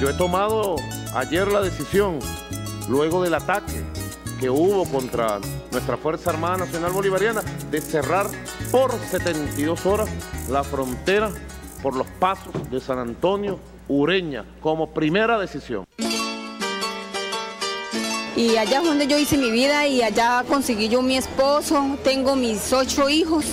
Yo he tomado ayer la decisión, luego del ataque que hubo contra nuestra Fuerza Armada Nacional Bolivariana, de cerrar por 72 horas la frontera por los pasos de San Antonio, Ureña, como primera decisión. Y allá es donde yo hice mi vida y allá conseguí yo mi esposo, tengo mis ocho hijos,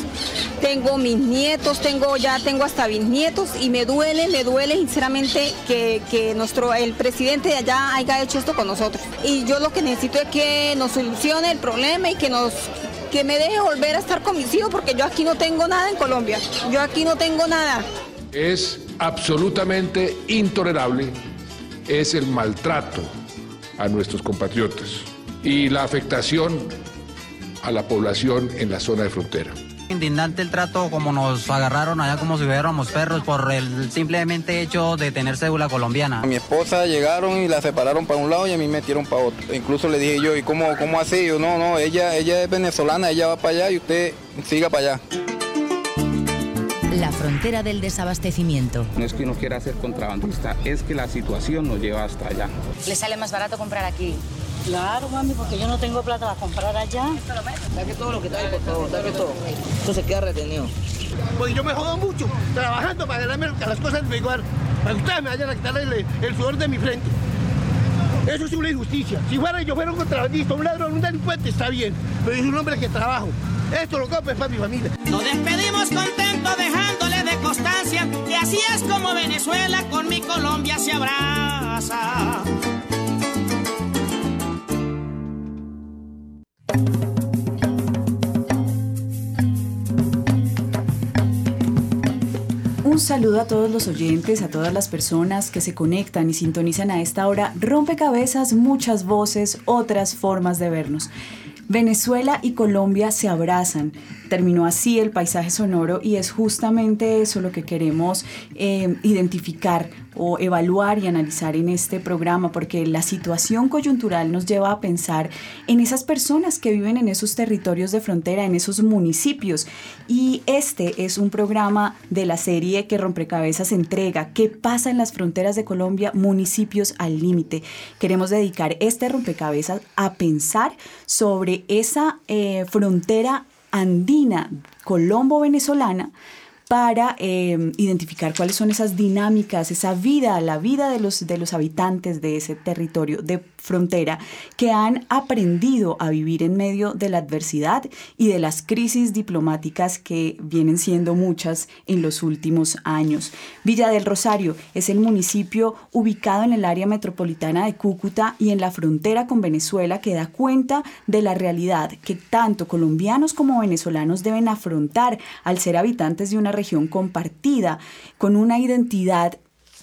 tengo mis nietos, tengo ya tengo hasta bisnietos y me duele, me duele sinceramente que, nuestro el presidente de allá haya hecho esto con nosotros. Y yo lo que necesito es que nos solucione el problema y que nos que me deje volver a estar con mis hijos porque yo aquí no tengo nada en Colombia. Yo aquí no tengo nada. Es absolutamente intolerable es el maltrato a nuestros compatriotas y la afectación a la población en la zona de frontera. Indignante el trato como nos agarraron allá como si fuéramos perros por el simplemente hecho de tener cédula colombiana. A mi esposa llegaron y la separaron para un lado y a mí me metieron para otro. Incluso le dije yo, ¿y cómo, cómo así? Yo, no, no, ella, ella es venezolana, ella va para allá y usted siga para allá. La frontera del desabastecimiento. No es que uno quiera ser contrabandista, es que la situación nos lleva hasta allá. ¿Le sale más barato comprar aquí? Claro, mami, porque yo no tengo plata para comprar allá. Dame todo lo que trae, por favor, dame todo. Esto se queda retenido. Pues yo me jodo mucho trabajando para ganarme las cosas de igual. Para que ustedes me vayan a quitar el, el sudor de mi frente. Eso es una injusticia. Si fuera yo fuera un contrabandista, un ladrón, un delincuente, está bien. Pero es un hombre que trabajo. Esto lo compro para mi familia. Nos despedimos contentos dejándole de constancia. Y así es como Venezuela con mi Colombia se abraza. Saludo a todos los oyentes, a todas las personas que se conectan y sintonizan a esta hora. Rompecabezas, muchas voces, otras formas de vernos. Venezuela y Colombia se abrazan. Terminó así el paisaje sonoro y es justamente eso lo que queremos eh, identificar o evaluar y analizar en este programa, porque la situación coyuntural nos lleva a pensar en esas personas que viven en esos territorios de frontera, en esos municipios. Y este es un programa de la serie que Rompecabezas entrega, ¿Qué pasa en las fronteras de Colombia? Municipios al límite. Queremos dedicar este rompecabezas a pensar sobre esa eh, frontera andina colombo-venezolana para eh, identificar cuáles son esas dinámicas, esa vida, la vida de los, de los habitantes de ese territorio de frontera que han aprendido a vivir en medio de la adversidad y de las crisis diplomáticas que vienen siendo muchas en los últimos años. Villa del Rosario es el municipio ubicado en el área metropolitana de Cúcuta y en la frontera con Venezuela que da cuenta de la realidad que tanto colombianos como venezolanos deben afrontar al ser habitantes de una región compartida con una identidad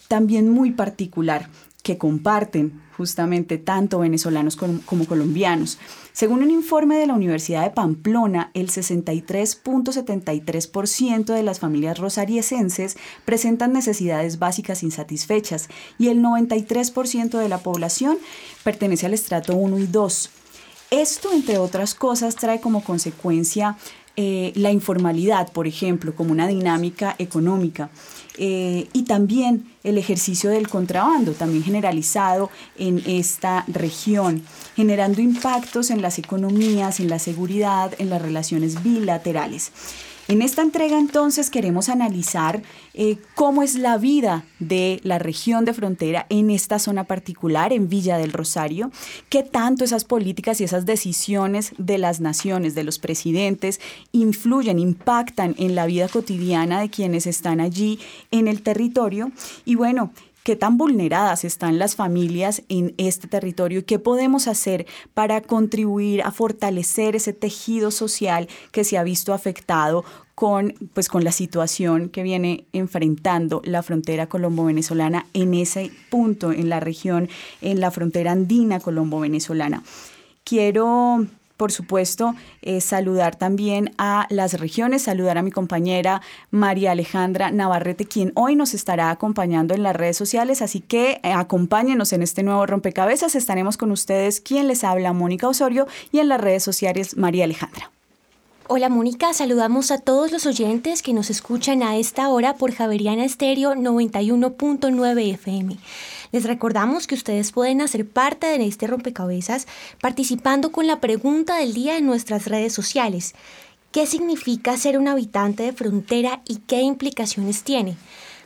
también muy particular que comparten justamente tanto venezolanos como, colombianos. Según un informe de la Universidad de Pamplona, el 63.73% de las familias rosariesenses presentan necesidades básicas insatisfechas y el 93% de la población pertenece al estrato 1 y 2. Esto, entre otras cosas, trae como consecuencia eh, la informalidad, por ejemplo, como una dinámica económica. Eh, y también el ejercicio del contrabando, también generalizado en esta región, generando impactos en las economías, en la seguridad, en las relaciones bilaterales. En esta entrega entonces queremos analizar eh, cómo es la vida de la región de frontera en esta zona particular, en Villa del Rosario, qué tanto esas políticas y esas decisiones de las naciones, de los presidentes, influyen, impactan en la vida cotidiana de quienes están allí en el territorio. Y bueno, qué tan vulneradas están las familias en este territorio y qué podemos hacer para contribuir a fortalecer ese tejido social que se ha visto afectado con, pues, con la situación que viene enfrentando la frontera colombo-venezolana en ese punto, en la región, en la frontera andina colombo-venezolana. Quiero por supuesto, eh, saludar también a las regiones, saludar a mi compañera María Alejandra Navarrete, quien hoy nos estará acompañando en las redes sociales. Así que eh, acompáñenos en este nuevo rompecabezas. Estaremos con ustedes, quien les habla, Mónica Osorio, y en las redes sociales, María Alejandra. Hola Mónica, saludamos a todos los oyentes que nos escuchan a esta hora por Javeriana Estéreo 91.9 FM. Les recordamos que ustedes pueden hacer parte de este rompecabezas participando con la pregunta del día en nuestras redes sociales. ¿Qué significa ser un habitante de frontera y qué implicaciones tiene?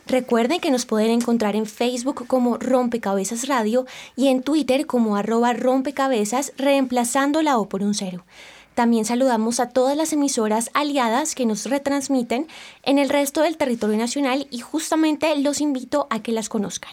Recuerden que nos pueden encontrar en Facebook como Rompecabezas Radio y en Twitter como arroba rompecabezas reemplazando la O por un cero. También saludamos a todas las emisoras aliadas que nos retransmiten en el resto del territorio nacional y justamente los invito a que las conozcan.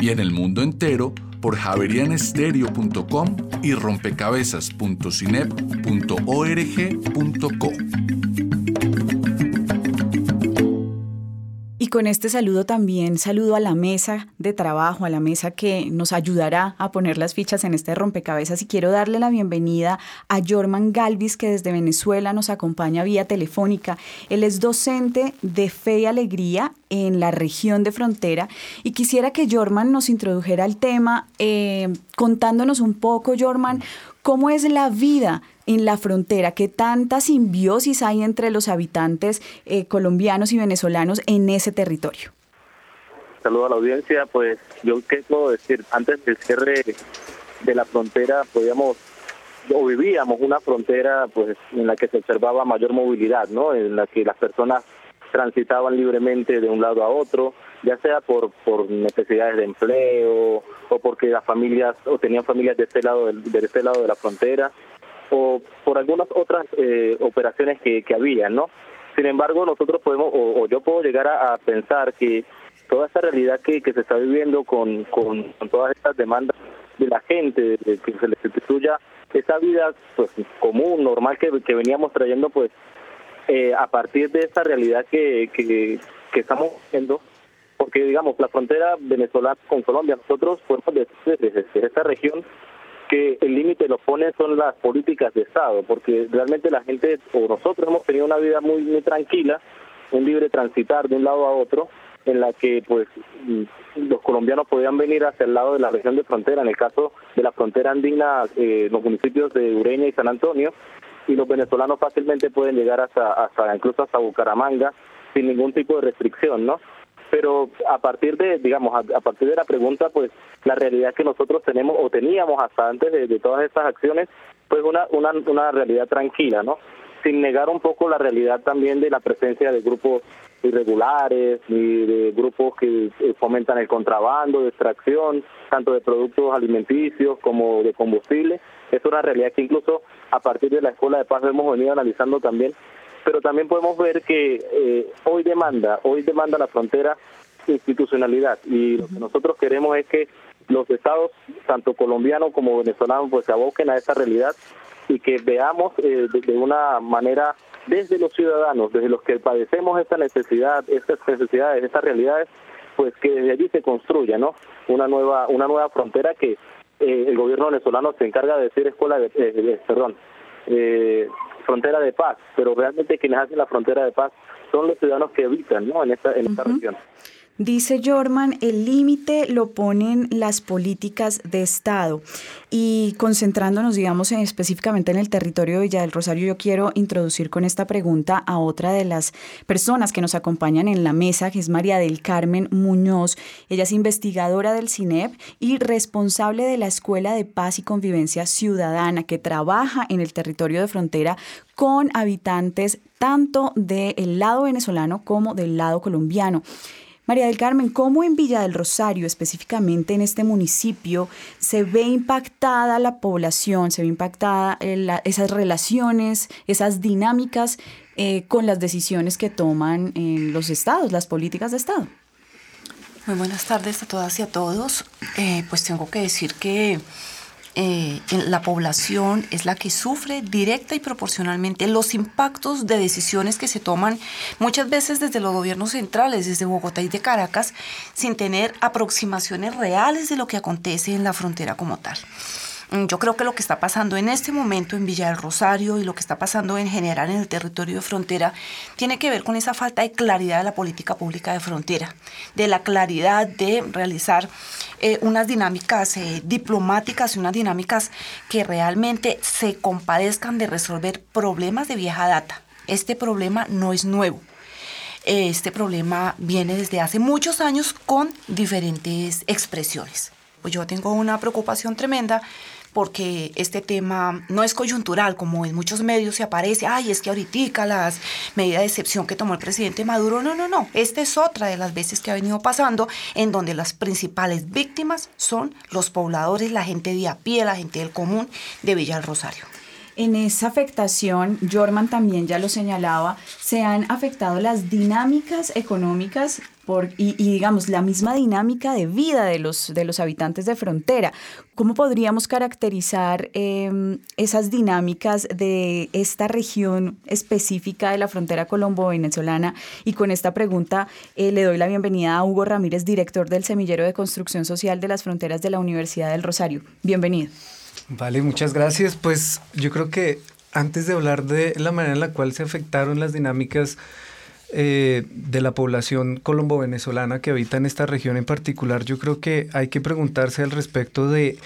y en el mundo entero por javerianestereo.com y rompecabezas.cinep.org.co. Y con este saludo también saludo a la mesa de trabajo, a la mesa que nos ayudará a poner las fichas en este rompecabezas y quiero darle la bienvenida a Jorman Galvis que desde Venezuela nos acompaña vía telefónica. Él es docente de Fe y Alegría en la región de frontera y quisiera que Jorman nos introdujera el tema eh, contándonos un poco, Jorman, cómo es la vida en la frontera, qué tanta simbiosis hay entre los habitantes eh, colombianos y venezolanos en ese territorio. Saludo a la audiencia, pues yo qué puedo decir, antes del cierre de la frontera podíamos o vivíamos una frontera pues en la que se observaba mayor movilidad, ¿no? En la que las personas transitaban libremente de un lado a otro, ya sea por por necesidades de empleo o porque las familias o tenían familias de este lado de este lado de la frontera o por algunas otras eh, operaciones que, que había, ¿no? Sin embargo, nosotros podemos, o, yo puedo llegar a, pensar que toda esta realidad que, que se está viviendo con, con, todas estas demandas de la gente, de, que se les sustituya esa vida pues común, normal que, que veníamos trayendo, pues eh, a partir de esta realidad que, que, estamos viendo, porque digamos, la frontera venezolana con Colombia, nosotros podemos decir desde esta región que el límite lo pone son las políticas de Estado, porque realmente la gente o nosotros hemos tenido una vida muy muy tranquila, un libre transitar de un lado a otro, en la que pues los colombianos podían venir hacia el lado de la región de frontera, en el caso de la frontera andina, eh, los municipios de Ureña y San Antonio, y los venezolanos fácilmente pueden llegar hasta, hasta incluso hasta Bucaramanga sin ningún tipo de restricción, ¿no? Pero a partir de, digamos, a, partir de la pregunta, pues la realidad que nosotros tenemos o teníamos hasta antes de, todas estas acciones, pues una, una, una realidad tranquila, ¿no? Sin negar un poco la realidad también de la presencia de grupos irregulares y de grupos que eh, fomentan el contrabando, de extracción, tanto de productos alimenticios como de combustible. Es una realidad que incluso a partir de la Escuela de Paz hemos venido analizando también pero también podemos ver que eh, hoy demanda, hoy demanda la frontera institucionalidad y lo que nosotros queremos es que los estados, tanto colombianos como venezolanos, pues se aboquen a esa realidad y que veamos eh, de, una manera desde los ciudadanos, desde los que padecemos esta necesidad, estas necesidades, estas realidades, pues que desde allí se construya, ¿no? Una nueva, una nueva frontera que eh, el gobierno venezolano se encarga de decir escuela de, perdón, eh, frontera de paz, pero realmente quienes hacen la frontera de paz son los ciudadanos que habitan ¿no? en esta, en esta región. Dice Jorman, el límite lo ponen las políticas de Estado. Y concentrándonos, digamos, específicamente en el territorio de Villa del Rosario, yo quiero introducir con esta pregunta a otra de las personas que nos acompañan en la mesa, que es María del Carmen Muñoz. Ella es investigadora del CINEP y responsable de la Escuela de Paz y Convivencia Ciudadana, que trabaja en el territorio de frontera con habitantes tanto del lado venezolano como del lado colombiano. María del Carmen, ¿cómo en Villa del Rosario, específicamente en este municipio, se ve impactada la población, se ve impactada eh, esas relaciones, esas dinámicas eh, con las decisiones que toman en los estados, las políticas de Estado? Muy buenas tardes a todas y a todos. Eh, pues tengo que decir que eh, la población es la que sufre directa y proporcionalmente los impactos de decisiones que se toman muchas veces desde los gobiernos centrales, desde Bogotá y de Caracas, sin tener aproximaciones reales de lo que acontece en la frontera como tal. Mm, yo creo que lo que está pasando en este momento en Villa del Rosario y lo que está pasando en general en el territorio de frontera tiene que ver con esa falta de claridad de la política pública de frontera, de la claridad de realizar eh, unas dinámicas eh, diplomáticas y unas dinámicas que realmente se compadezcan de resolver problemas de vieja data. Este problema no es nuevo este problema viene desde hace muchos años con diferentes expresiones. Pues yo tengo una preocupación tremenda porque este tema no es coyuntural, como en muchos medios se aparece, ay, es que ahorita las medidas de excepción que tomó el presidente Maduro, no, no, no, esta es otra de las veces que ha venido pasando, en donde las principales víctimas son los pobladores, la gente de a pie, la gente del común de Villa del Rosario. En esa afectación, Jorman también ya lo señalaba, se han afectado las dinámicas económicas por, y, digamos, la misma dinámica de vida de los, de los habitantes de frontera. ¿Cómo podríamos caracterizar em, esas dinámicas de esta región específica de la frontera colombo-venezolana? Y con esta pregunta eh, le doy la bienvenida a Hugo Ramírez, director del Semillero de Construcción Social de las Fronteras de la Universidad del Rosario. Bienvenido. Vale, muchas gracias. Pues yo creo que antes de hablar de la manera en la cual se afectaron las dinámicas eh, de la población colombo-venezolana que habita en esta región en particular, yo creo que hay que preguntarse al respecto de,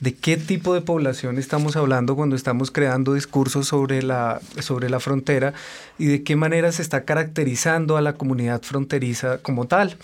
de qué tipo de población estamos hablando cuando estamos creando discursos sobre la, sobre la frontera y de qué manera se está caracterizando a la comunidad fronteriza como tal.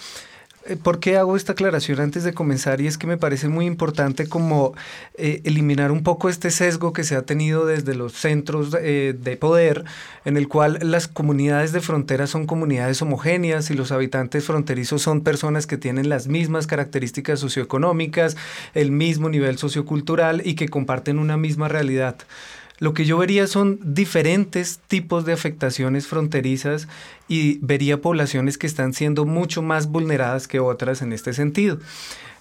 Eh, ¿Por qué hago esta aclaración antes de comenzar? Y es que me parece muy importante como eh, eliminar un poco este sesgo que se ha tenido desde los centros eh, de poder, en el cual las comunidades de frontera son comunidades homogéneas y los habitantes fronterizos son personas que tienen las mismas características socioeconómicas, el mismo nivel sociocultural y que comparten una misma realidad. Lo que yo vería son diferentes tipos de afectaciones fronterizas y vería poblaciones que están siendo mucho más vulneradas que otras en este sentido.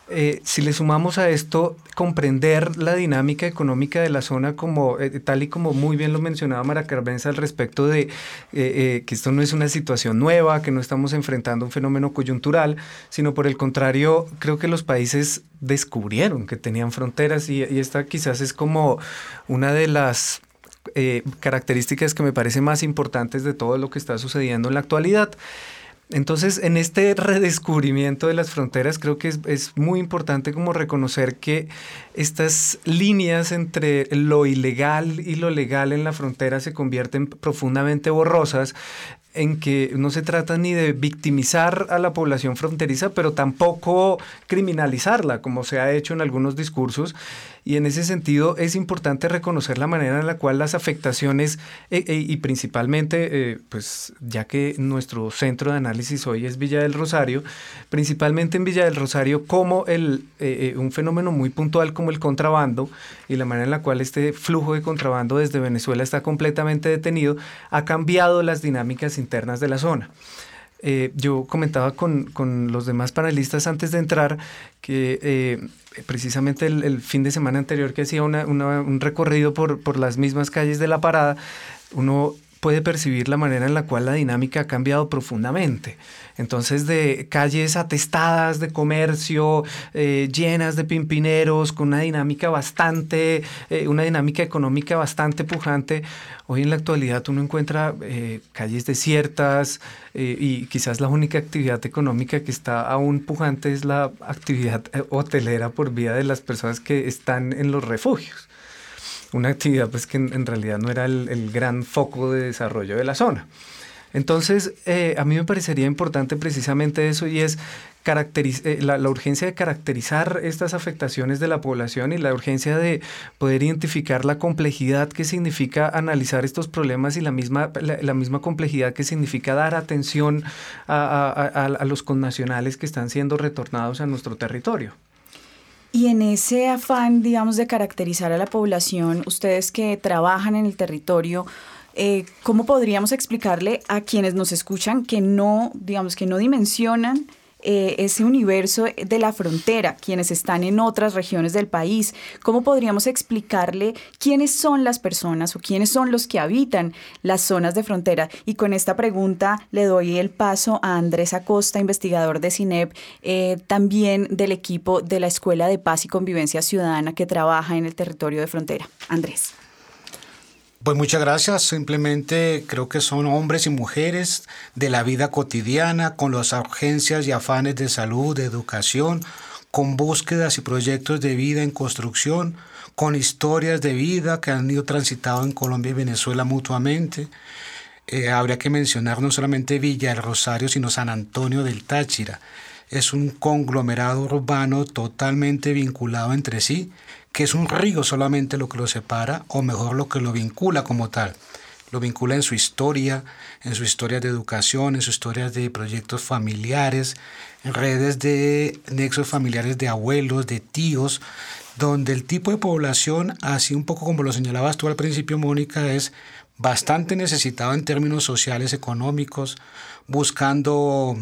Eh, si le sumamos a esto comprender la dinámica económica de la zona como eh, tal y como muy bien lo mencionaba Mara Carbenza al respecto de eh, que esto no es una situación nueva, que no estamos enfrentando un fenómeno coyuntural, sino por el contrario, creo que los países descubrieron que tenían fronteras y, y esta quizás es como una de las características que me parece más importantes de todo lo que está sucediendo en la actualidad. Entonces, en este redescubrimiento de las fronteras, creo que es, muy importante como reconocer que estas líneas entre lo ilegal y lo legal en la frontera se convierten profundamente borrosas en que no se trata ni de victimizar a la población fronteriza, pero tampoco criminalizarla, como se ha hecho en algunos discursos. Y en ese sentido es importante reconocer la manera en la cual las afectaciones, eh, eh, y principalmente, eh, pues ya que nuestro centro de análisis hoy es Villa del Rosario, principalmente en Villa del Rosario, como el, un fenómeno muy puntual como el contrabando y la manera en la cual este flujo de contrabando desde Venezuela está completamente detenido, ha cambiado las dinámicas internas de la zona. Eh, yo comentaba con, con, los demás panelistas antes de entrar que eh, precisamente el, fin de semana anterior que hacía una, un recorrido por, por las mismas calles de la parada, uno puede percibir la manera en la cual la dinámica ha cambiado profundamente. Entonces, de calles atestadas de comercio, eh, llenas de pimpineros, con una dinámica bastante, eh, una dinámica económica bastante pujante, hoy en la actualidad uno encuentra eh, calles desiertas y quizás la única actividad económica que está aún pujante es la actividad hotelera por vía de las personas que están en los refugios una actividad pues que en, realidad no era el, gran foco de desarrollo de la zona. Entonces, eh, a mí me parecería importante precisamente eso y es eh, la, urgencia de caracterizar estas afectaciones de la población y la urgencia de poder identificar la complejidad que significa analizar estos problemas y la misma, la, misma complejidad que significa dar atención a, a los connacionales que están siendo retornados a nuestro territorio. Y en ese afán, digamos, de caracterizar a la población, ustedes que trabajan en el territorio, eh, ¿cómo podríamos explicarle a quienes nos escuchan que no, digamos, que no dimensionan eh, ese universo de la frontera, quienes están en otras regiones del país? ¿Cómo podríamos explicarle quiénes son las personas o quiénes son los que habitan las zonas de frontera? Y con esta pregunta le doy el paso a Andrés Acosta, investigador de CINEP, eh, también del equipo de la Escuela de Paz y Convivencia Ciudadana que trabaja en el territorio de frontera. Andrés. Pues muchas gracias. Simplemente creo que son hombres y mujeres de la vida cotidiana, con las urgencias y afanes de salud, de educación, con búsquedas y proyectos de vida en construcción, con historias de vida que han ido transitado en Colombia y Venezuela mutuamente. Eh, habría que mencionar no solamente Villa del Rosario, sino San Antonio del Táchira. Es un conglomerado urbano totalmente vinculado entre sí que es un río solamente lo que lo separa, o mejor lo que lo vincula como tal. Lo vincula en su historia, en su historia de educación, en su historia de proyectos familiares, redes de nexos familiares de abuelos, de tíos, donde el tipo de población, así un poco como lo señalabas tú al principio, Mónica, es bastante necesitado en términos sociales, económicos, buscando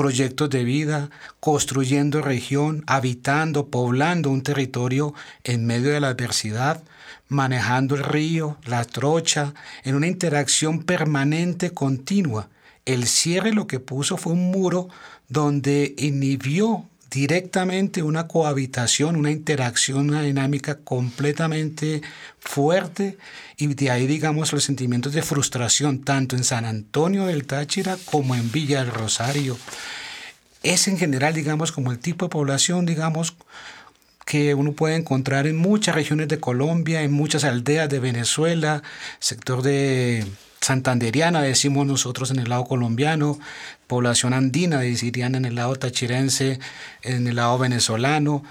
proyectos de vida, construyendo región, habitando, poblando un territorio en medio de la adversidad, manejando el río, la trocha, en una interacción permanente, continua. El cierre lo que puso fue un muro donde inhibió directamente una cohabitación, una interacción, una dinámica completamente fuerte y de ahí digamos los sentimientos de frustración tanto en San Antonio del Táchira como en Villa del Rosario. Es en general digamos como el tipo de población digamos que uno puede encontrar en muchas regiones de Colombia, en muchas aldeas de Venezuela, sector de santanderiana, decimos nosotros en el lado colombiano, población andina, decirían en el lado tachirense, en el lado venezolano,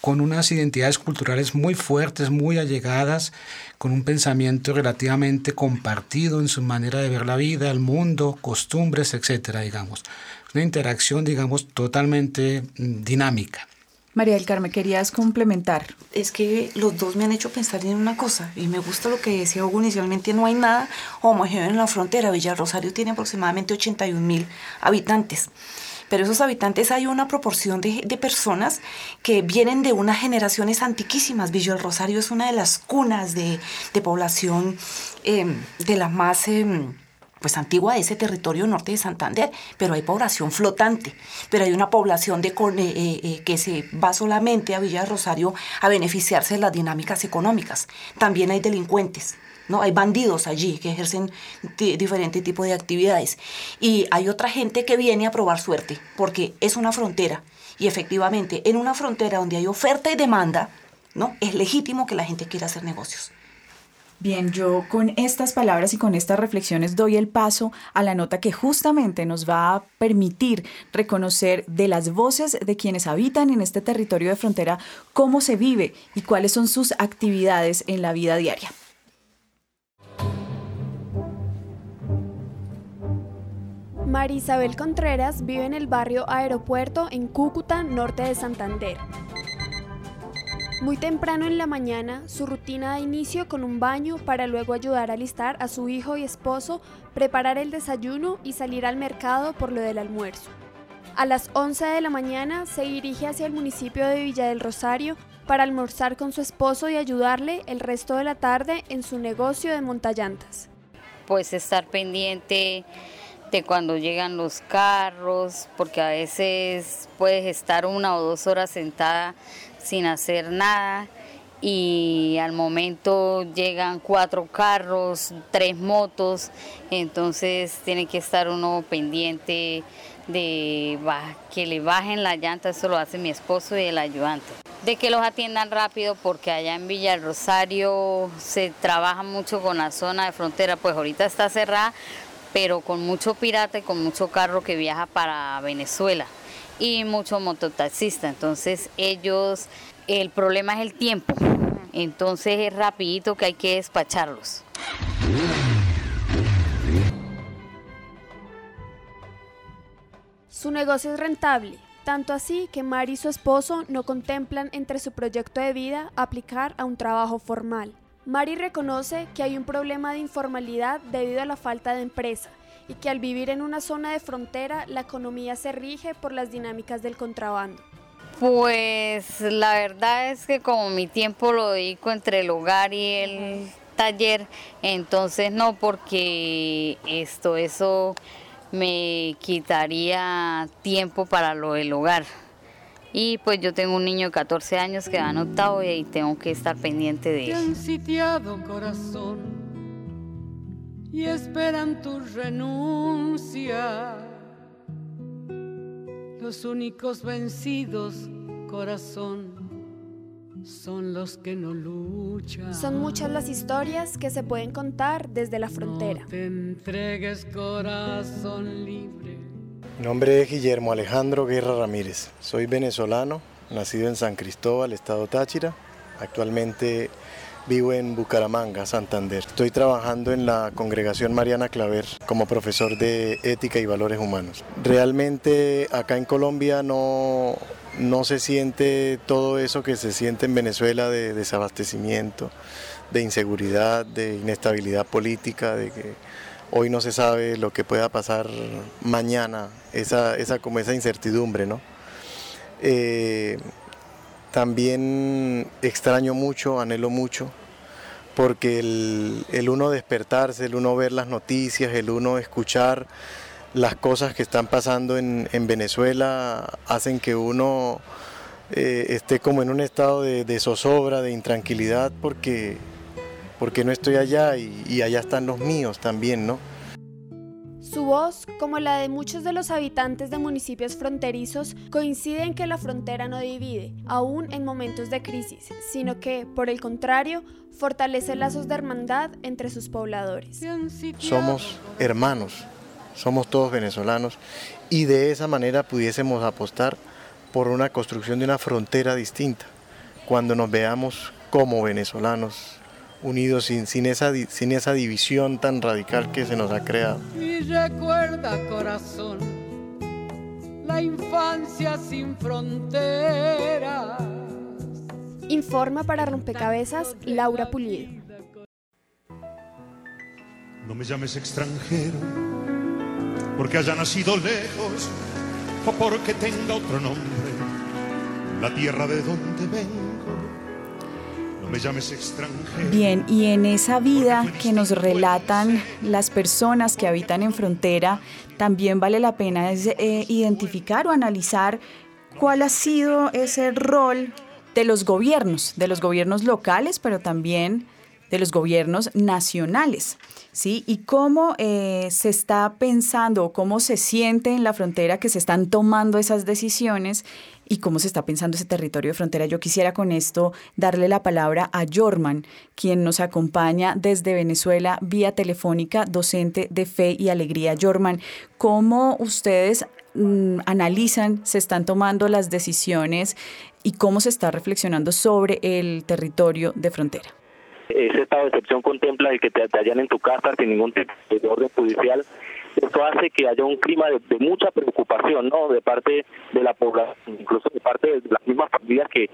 con unas identidades culturales muy fuertes, muy allegadas, con un pensamiento relativamente compartido en su manera de ver la vida, el mundo, costumbres, etcétera, digamos. Una interacción, digamos, totalmente mm, dinámica. María del Carmen, querías complementar. Es que los dos me han hecho pensar en una cosa, y me gusta lo que decía Hugo inicialmente, no hay nada homogéneo en la frontera. Villa Rosario tiene aproximadamente 81 mil habitantes pero esos habitantes hay una proporción de, personas que vienen de unas generaciones antiquísimas. Villa Rosario es una de las cunas de, población em, de la más... Em, pues antigua de ese territorio norte de Santander, pero hay población flotante, pero hay una población de, eh, eh, eh, que se va solamente a Villa Rosario a beneficiarse de las dinámicas económicas. También hay delincuentes. ¿no? Hay bandidos allí que ejercen diferentes tipos de actividades. Y hay otra gente que viene a probar suerte, porque es una frontera. Y efectivamente, en una frontera donde hay oferta y demanda, ¿no? Es legítimo que la gente quiera hacer negocios. Bien, yo con estas palabras y con estas reflexiones doy el paso a la nota que justamente nos va a permitir reconocer de las voces de quienes habitan en este territorio de frontera cómo se vive y cuáles son sus actividades en la vida diaria. Marisabel Contreras vive en el barrio Aeropuerto en Cúcuta, norte de Santander. Muy temprano en la mañana, su rutina da inicio con un baño para luego ayudar a alistar a su hijo y esposo, preparar el desayuno y salir al mercado por lo del almuerzo. A las 11 de la mañana se dirige hacia el municipio de Villa del Rosario para almorzar con su esposo y ayudarle el resto de la tarde en su negocio de montallantas. pues estar pendiente de cuando llegan los carros, porque a veces puedes estar una o dos horas sentada sin hacer nada y al momento llegan cuatro carros, tres motos, entonces tiene que estar uno pendiente de que le bajen la llanta, eso lo hace mi esposo y el ayudante. De que los atiendan rápido porque allá en Villa Rosario se trabaja mucho con la zona de frontera, pues ahorita está cerrada, pero con mucho pirata y con mucho carro que viaja para Venezuela y mucho mototaxista. Entonces ellos, el problema es el tiempo, entonces es rapidito que hay que despacharlos. Su negocio es rentable, tanto así que Mari y su esposo no contemplan entre su proyecto de vida aplicar a un trabajo formal. Mari reconoce que hay un problema de informalidad debido a la falta de empresa y que al vivir en una zona de frontera la economía se rige por las dinámicas del contrabando. Pues la verdad es que como mi tiempo lo dedico entre el hogar y el taller, entonces no porque esto, eso me quitaría tiempo para lo del hogar. Y pues yo tengo un niño de 14 años que va en octavo y tengo que estar pendiente de él. sitiado corazón y esperan tu renuncia. Los únicos vencidos, corazón, son los que no luchan. Son muchas las historias que se pueden contar desde la frontera. No te entregues, corazón libre mi nombre es Guillermo Alejandro Guerra Ramírez. Soy venezolano, nacido en San Cristóbal, estado Táchira. Actualmente vivo en Bucaramanga, Santander. Estoy trabajando en la Congregación Mariana Claver como profesor de ética y valores humanos. Realmente acá en Colombia no, no se siente todo eso que se siente en Venezuela de desabastecimiento, de inseguridad, de inestabilidad política, de que hoy no se sabe lo que pueda pasar mañana, esa, esa como esa incertidumbre, ¿no? Eh, también extraño mucho, anhelo mucho, porque el, uno despertarse, el uno ver las noticias, el uno escuchar las cosas que están pasando en, Venezuela hacen que uno eh, esté como en un estado de, zozobra, de intranquilidad, porque porque no estoy allá y, allá están los míos también, ¿no? Su voz, como la de muchos de los habitantes de municipios fronterizos, coincide en que la frontera no divide, aún en momentos de crisis, sino que, por el contrario, fortalece lazos de hermandad entre sus pobladores. Somos hermanos, somos todos venezolanos y de esa manera pudiésemos apostar por una construcción de una frontera distinta, cuando nos veamos como venezolanos unidos sin, sin, esa, sin esa división tan radical que se nos ha creado. Y recuerda, corazón, la infancia sin fronteras. Informa para Rompecabezas Laura Pulido. No me llames extranjero, porque haya nacido lejos o porque tenga otro nombre, la tierra de donde vengo Bien, y en esa vida que nos relatan las personas que habitan en frontera, también vale la pena eh, identificar o analizar cuál ha sido ese rol de los gobiernos, de los gobiernos locales, pero también de los gobiernos nacionales, ¿sí? Y cómo eh, se está pensando, cómo se siente en la frontera que se están tomando esas decisiones y cómo se está pensando ese territorio de frontera. Yo quisiera con esto darle la palabra a Jorman, quien nos acompaña desde Venezuela vía telefónica, docente de fe y alegría. Jorman, ¿cómo ustedes mm, analizan, se están tomando las decisiones y cómo se está reflexionando sobre el territorio de frontera? ese estado de excepción contempla el que te, hallan en tu casa sin ningún tipo de orden judicial. Esto hace que haya un clima de, mucha preocupación, ¿no? De parte de la población, incluso de parte de las mismas familias que,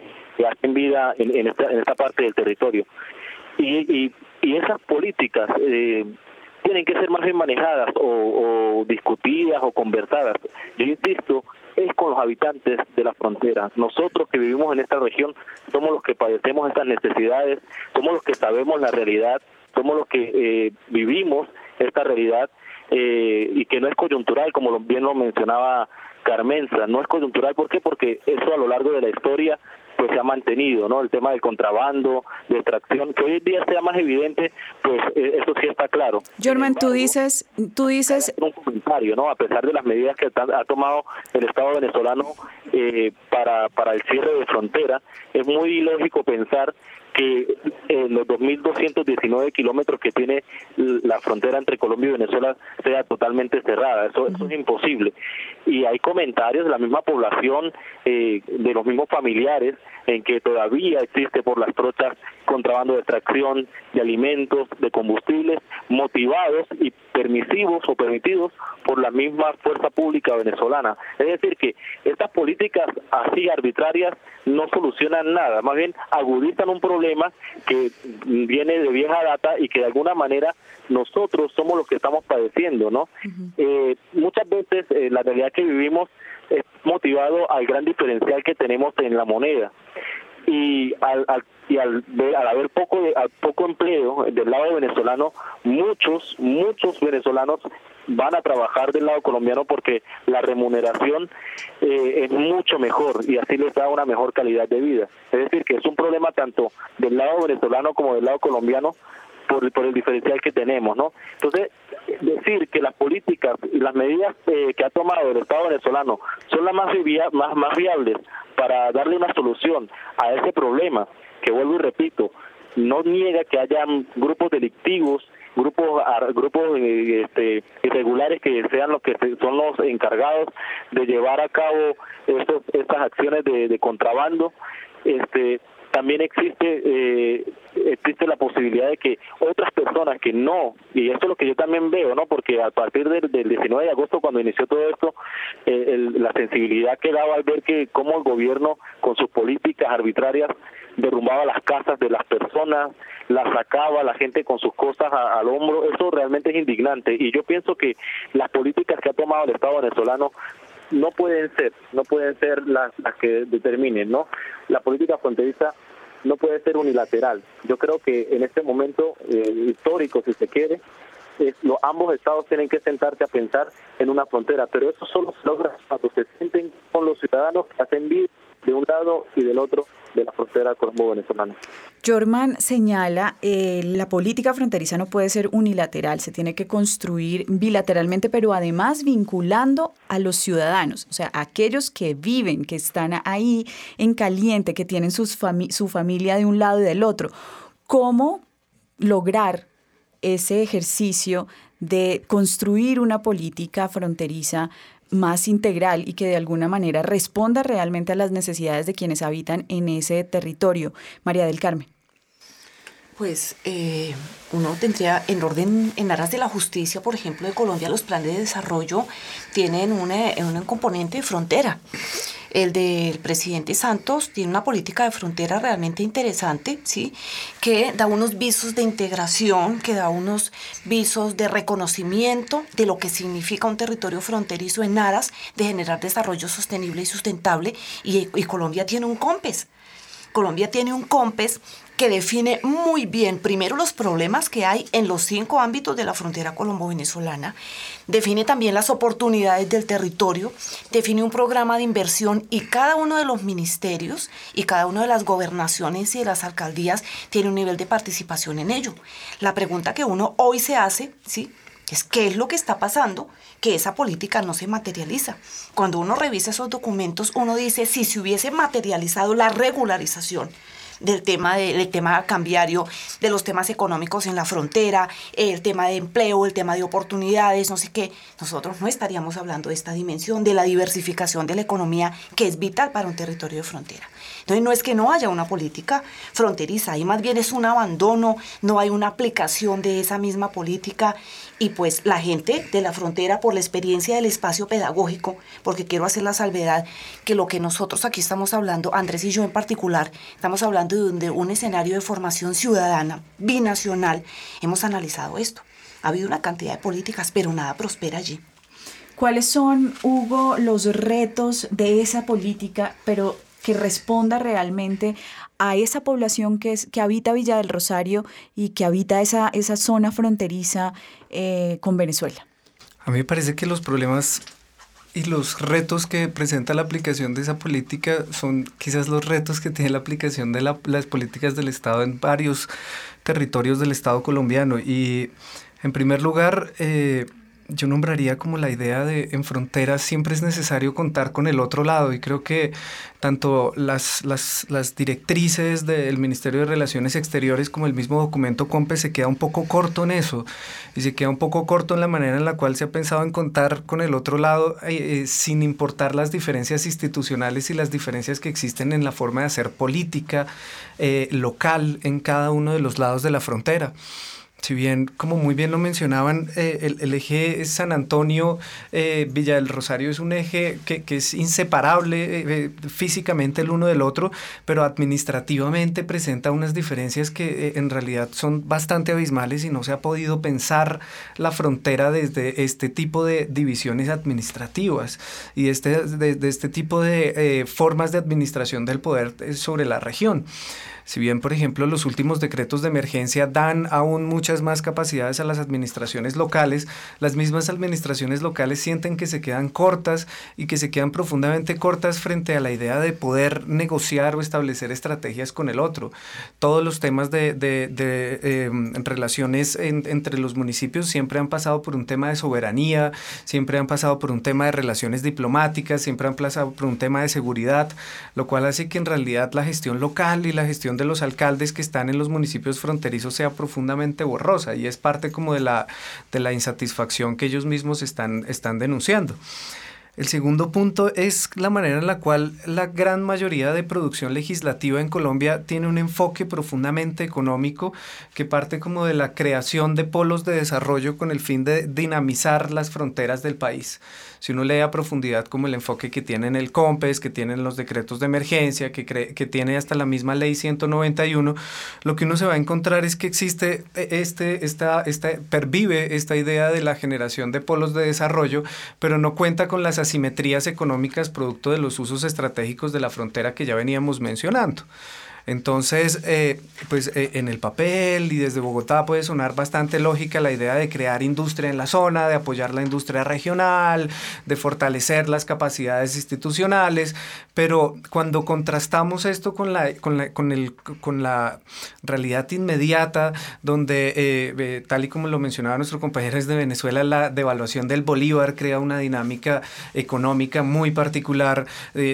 hacen vida en, en, esta, en esta parte del territorio. Y, y, y esas políticas eh, tienen que ser más bien manejadas o, discutidas o conversadas. Yo insisto es con los habitantes de la frontera. Nosotros que vivimos en esta región somos los que padecemos estas necesidades, somos los que sabemos la realidad, somos los que eh, vivimos esta realidad eh, y que no es coyuntural, como bien lo mencionaba Carmenza, no es coyuntural, ¿por qué? Porque eso a lo largo de la historia pues se ha mantenido, ¿no? El tema del contrabando, de extracción, que hoy en día sea más evidente, pues eh, eso sí está claro. Jorman, tú dices, tú dices... Un comentario, ¿no? A pesar de las medidas que ha tomado el Estado venezolano eh, para, para el cierre de frontera, es muy ilógico pensar que en los 2.219 kilómetros que tiene la frontera entre Colombia y Venezuela sea totalmente cerrada. Eso, eso es imposible. Y hay comentarios de la misma población, eh, de los mismos familiares, en que todavía existe por las trochas contrabando de extracción de alimentos, de combustibles, motivados y permisivos o permitidos por la misma fuerza pública venezolana. Es decir, que estas políticas así arbitrarias no solucionan nada, más bien agudizan un problema que viene de vieja data y que de alguna manera nosotros somos los que estamos padeciendo, ¿no? eh, muchas veces eh, la realidad que vivimos es motivado al gran diferencial que tenemos en la moneda y al, al y al, al haber poco al poco empleo del lado venezolano muchos muchos venezolanos van a trabajar del lado colombiano porque la remuneración eh, es mucho mejor y así les da una mejor calidad de vida. Es decir que es un problema tanto del lado venezolano como del lado colombiano por, por el diferencial que tenemos no entonces decir que las políticas y las medidas eh, que ha tomado el Estado venezolano son las más, más, más viables para darle una solución a ese problema, que vuelvo y repito, no niega que haya grupos delictivos, grupos grupos eh, este, irregulares que sean los que son los encargados de llevar a cabo estos, estas acciones de contrabando, este también existe eh, existe la posibilidad de que otras personas que no, y eso es lo que yo también veo, ¿no? Porque a partir del, 19 de agosto, cuando inició todo esto, eh, la sensibilidad que daba al ver que cómo el gobierno, con sus políticas arbitrarias, derrumbaba las casas de las personas, las sacaba, la gente con sus cosas al hombro, eso realmente es indignante. Y yo pienso que las políticas que ha tomado el Estado venezolano no pueden ser, no pueden ser las, las que determinen, ¿no? La política fronteriza no puede ser unilateral. Yo creo que en este momento eh, histórico, si se quiere, lo, ambos estados tienen que sentarse a pensar en una frontera, pero eso solo se logra cuando se sienten con los ciudadanos que hacen vida de un lado y del otro de la frontera colombo-venezolana. Jorman señala, eh, la política fronteriza no puede ser unilateral, se tiene que construir bilateralmente, pero además vinculando a los ciudadanos, o sea, aquellos que viven, que están ahí en caliente, que tienen sus su familia de un lado y del otro. ¿Cómo lograr ese ejercicio de construir una política fronteriza más integral y que de alguna manera responda realmente a las necesidades de quienes habitan en ese territorio. María del Carmen. Pues eh, uno tendría, en orden, en aras de la justicia, por ejemplo, de Colombia, los planes de desarrollo tienen un componente de frontera. El del presidente Santos tiene una política de frontera realmente interesante, ¿sí? que da unos visos de integración, que da unos visos de reconocimiento de lo que significa un territorio fronterizo en aras de generar desarrollo sostenible y sustentable. Y, y Colombia tiene un COMPES. Colombia tiene un COMPES que define muy bien primero los problemas que hay en los cinco ámbitos de la frontera colombo-venezolana, define también las oportunidades del territorio, define un programa de inversión y cada uno de los ministerios y cada una de las gobernaciones y de las alcaldías tiene un nivel de participación en ello. La pregunta que uno hoy se hace, ¿sí? Es qué es lo que está pasando, que esa política no se materializa. Cuando uno revisa esos documentos, uno dice, si se hubiese materializado la regularización, del tema, del tema cambiario, de los temas económicos en la frontera, el tema de empleo, el tema de oportunidades, no sé qué, nosotros no estaríamos hablando de esta dimensión, de la diversificación de la economía que es vital para un territorio de frontera. Entonces no es que no haya una política fronteriza, ahí más bien es un abandono, no hay una aplicación de esa misma política y pues la gente de la frontera por la experiencia del espacio pedagógico, porque quiero hacer la salvedad que lo que nosotros aquí estamos hablando, Andrés y yo en particular, estamos hablando de, un escenario de formación ciudadana, binacional, hemos analizado esto. Ha habido una cantidad de políticas, pero nada prospera allí. ¿Cuáles son, Hugo, los retos de esa política, pero que responda realmente a esa población que, es, que habita Villa del Rosario y que habita esa, esa zona fronteriza eh, con Venezuela. A mí me parece que los problemas y los retos que presenta la aplicación de esa política son quizás los retos que tiene la aplicación de las políticas del Estado en varios territorios del Estado colombiano. Y en primer lugar, eh, yo nombraría como la idea de en fronteras siempre es necesario contar con el otro lado y creo que tanto las, las, las, directrices del Ministerio de Relaciones Exteriores como el mismo documento COMPE se queda un poco corto en eso y se queda un poco corto en la manera en la cual se ha pensado en contar con el otro lado eh, eh, sin importar las diferencias institucionales y las diferencias que existen en la forma de hacer política eh, local en cada uno de los lados de la frontera si bien, como muy bien lo mencionaban, eh, el, eje San Antonio, eh, Villa del Rosario es un eje que, es inseparable eh, físicamente el uno del otro, pero administrativamente presenta unas diferencias que en realidad son bastante abismales y no se ha podido pensar la frontera desde este tipo de divisiones administrativas y este, de este tipo de formas de administración del poder sobre la región. Si bien, por ejemplo, los últimos decretos de emergencia dan aún muchas más capacidades a las administraciones locales, las mismas administraciones locales sienten que se quedan cortas y que se quedan profundamente cortas frente a la idea de poder negociar o establecer estrategias con el otro. Todos los temas de, em, relaciones entre los municipios siempre han pasado por un tema de soberanía, siempre han pasado por un tema de relaciones diplomáticas, siempre han pasado por un tema de seguridad, lo cual hace que en realidad la gestión local y la gestión de los alcaldes que están en los municipios fronterizos sea profundamente borrosa y es parte como de la, de la insatisfacción que ellos mismos están, están denunciando. El segundo punto es la manera en la cual la gran mayoría de producción legislativa en Colombia tiene un enfoque profundamente económico que parte como de la creación de polos de desarrollo con el fin de dinamizar las fronteras del país si uno lee a profundidad como el enfoque que tienen el COMPES, que tienen los decretos de emergencia, que, que tiene hasta la misma ley 191, lo que uno se va a encontrar es que existe e, este, esta, esta, pervive esta idea de la generación de polos de desarrollo, pero no cuenta con las asimetrías económicas producto de los usos estratégicos de la frontera que ya veníamos mencionando. Entonces, eh, pues eh, en el papel y desde Bogotá puede sonar bastante lógica la idea de crear industria en la zona, de apoyar la industria regional, de fortalecer las capacidades institucionales, pero cuando contrastamos esto con la, con la, con el, con la realidad inmediata, donde, eh, tal y como lo mencionaba nuestro compañero de Venezuela, la devaluación del Bolívar crea una dinámica económica muy particular,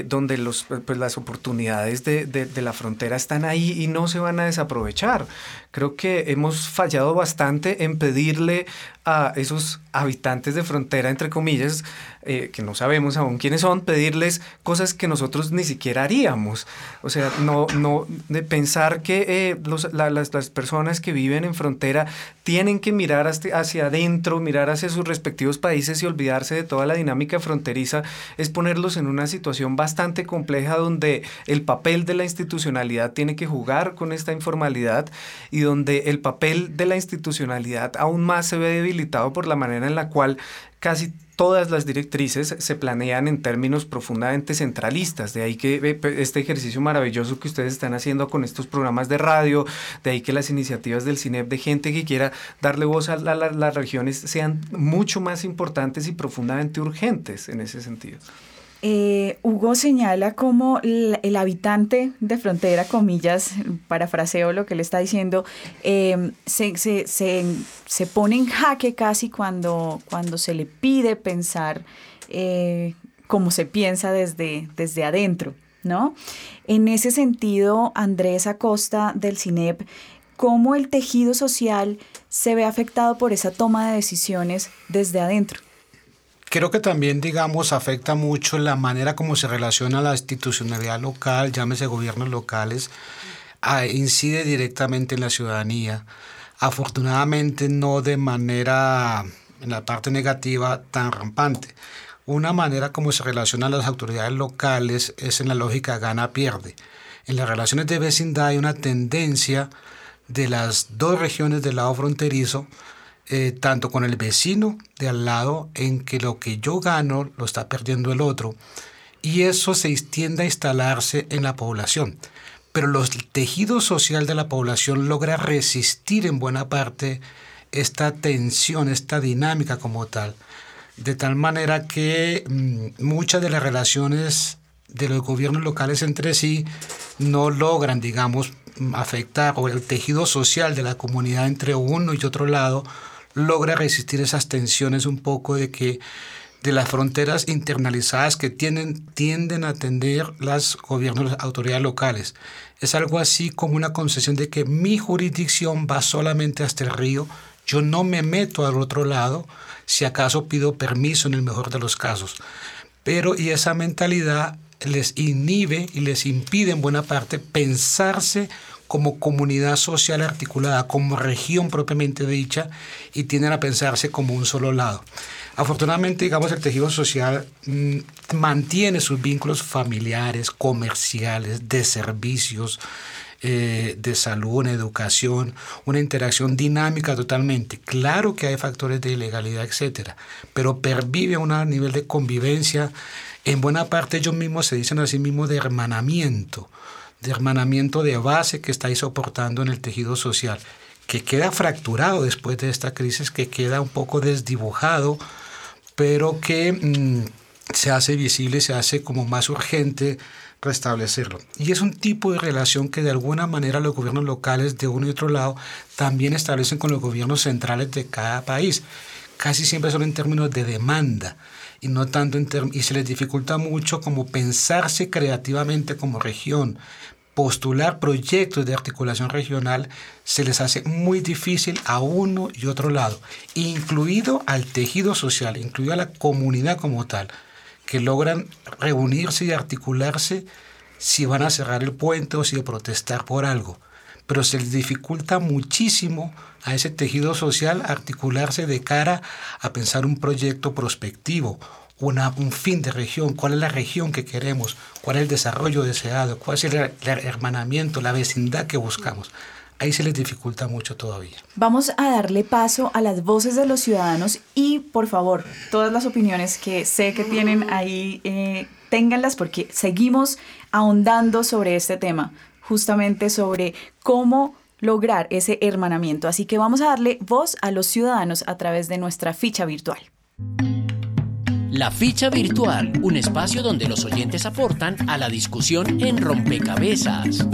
donde los, pues, las oportunidades de, de la frontera están ahí y no se van a desaprovechar. Creo que hemos fallado bastante en pedirle a esos habitantes de frontera, entre comillas, eh, que no sabemos aún quiénes son, pedirles cosas que nosotros ni siquiera haríamos. O sea, no, no de pensar que eh, las, las, personas que viven en frontera tienen que mirar hacia adentro, mirar hacia sus respectivos países y olvidarse de toda la dinámica fronteriza, es ponerlos en una situación bastante compleja donde el papel de la institucionalidad tiene que jugar con esta informalidad y donde el papel de la institucionalidad aún más se ve debilitado por la manera en la cual casi todas las directrices se planean en términos profundamente centralistas. De ahí que este ejercicio maravilloso que ustedes están haciendo con estos programas de radio, de ahí que las iniciativas del CINEP de gente que quiera darle voz a las regiones sean mucho más importantes y profundamente urgentes en ese sentido. Eh, Hugo señala como el, habitante de frontera, comillas, parafraseo lo que le está diciendo, em, se, se, pone en jaque casi cuando, cuando se le pide pensar eh, como se piensa desde, desde adentro, ¿no? En ese sentido, Andrés Acosta del CINEP, ¿cómo el tejido social se ve afectado por esa toma de decisiones desde adentro? Creo que también, digamos, afecta mucho la manera como se relaciona la institucionalidad local, llámese gobiernos locales, incide directamente en la ciudadanía. Afortunadamente no de manera, en la parte negativa, tan rampante. Una manera como se relacionan las autoridades locales es en la lógica gana-pierde. En las relaciones de vecindad hay una tendencia de las dos regiones del lado fronterizo eh, tanto con el vecino de al lado en que lo que yo gano lo está perdiendo el otro. y eso se tiende a instalarse en la población. Pero el tejido social de la población logra resistir en buena parte esta tensión, esta dinámica como tal, de tal manera que mm, muchas de las relaciones de los gobiernos locales entre sí no logran, digamos, afectar o el tejido social de la comunidad entre uno y otro lado logra resistir esas tensiones un poco de que de las fronteras internalizadas que tienden, tienden a atender los gobiernos, las autoridades locales. Es algo así como una concesión de que mi jurisdicción va solamente hasta el río, yo no me meto al otro lado, si acaso pido permiso en el mejor de los casos. Pero y esa mentalidad les inhibe y les impide en buena parte pensarse como comunidad social articulada, como región propiamente dicha, y tienden a pensarse como un solo lado. Afortunadamente, digamos, el tejido social mm, mantiene sus vínculos familiares, comerciales, de servicios, eh, de salud, educación, una interacción dinámica totalmente. Claro que hay factores de ilegalidad, etcétera, pero pervive a un nivel de convivencia. En buena parte ellos mismos se dicen a sí mismos de hermanamiento, de hermanamiento de base que estáis soportando en el tejido social, que queda fracturado después de esta crisis, que queda un poco desdibujado, pero que mm, se hace visible, se hace como más urgente restablecerlo. Y es un tipo de relación que de alguna manera los gobiernos locales de uno y otro lado también establecen con los gobiernos centrales de cada país. Casi siempre son en términos de demanda y no tanto y se les dificulta mucho como pensarse creativamente como región, postular proyectos de articulación regional se les hace muy difícil a uno y otro lado, incluido al tejido social, incluido a la comunidad como tal que logran reunirse y articularse si van a cerrar el puente o si protestar por algo. Pero se les dificulta muchísimo a ese tejido social articularse de cara a pensar un proyecto prospectivo, una, un fin de región, cuál es la región que queremos, cuál es el desarrollo deseado, cuál es el hermanamiento, la vecindad que buscamos ahí se les dificulta mucho todavía. Vamos a darle paso a las voces de los ciudadanos y por favor, todas las opiniones que sé que tienen ahí, eh, ténganlas porque seguimos ahondando sobre este tema, justamente sobre cómo lograr ese hermanamiento. Así que vamos a darle voz a los ciudadanos a través de nuestra ficha virtual. La ficha virtual, un espacio donde los oyentes aportan a la discusión en rompecabezas.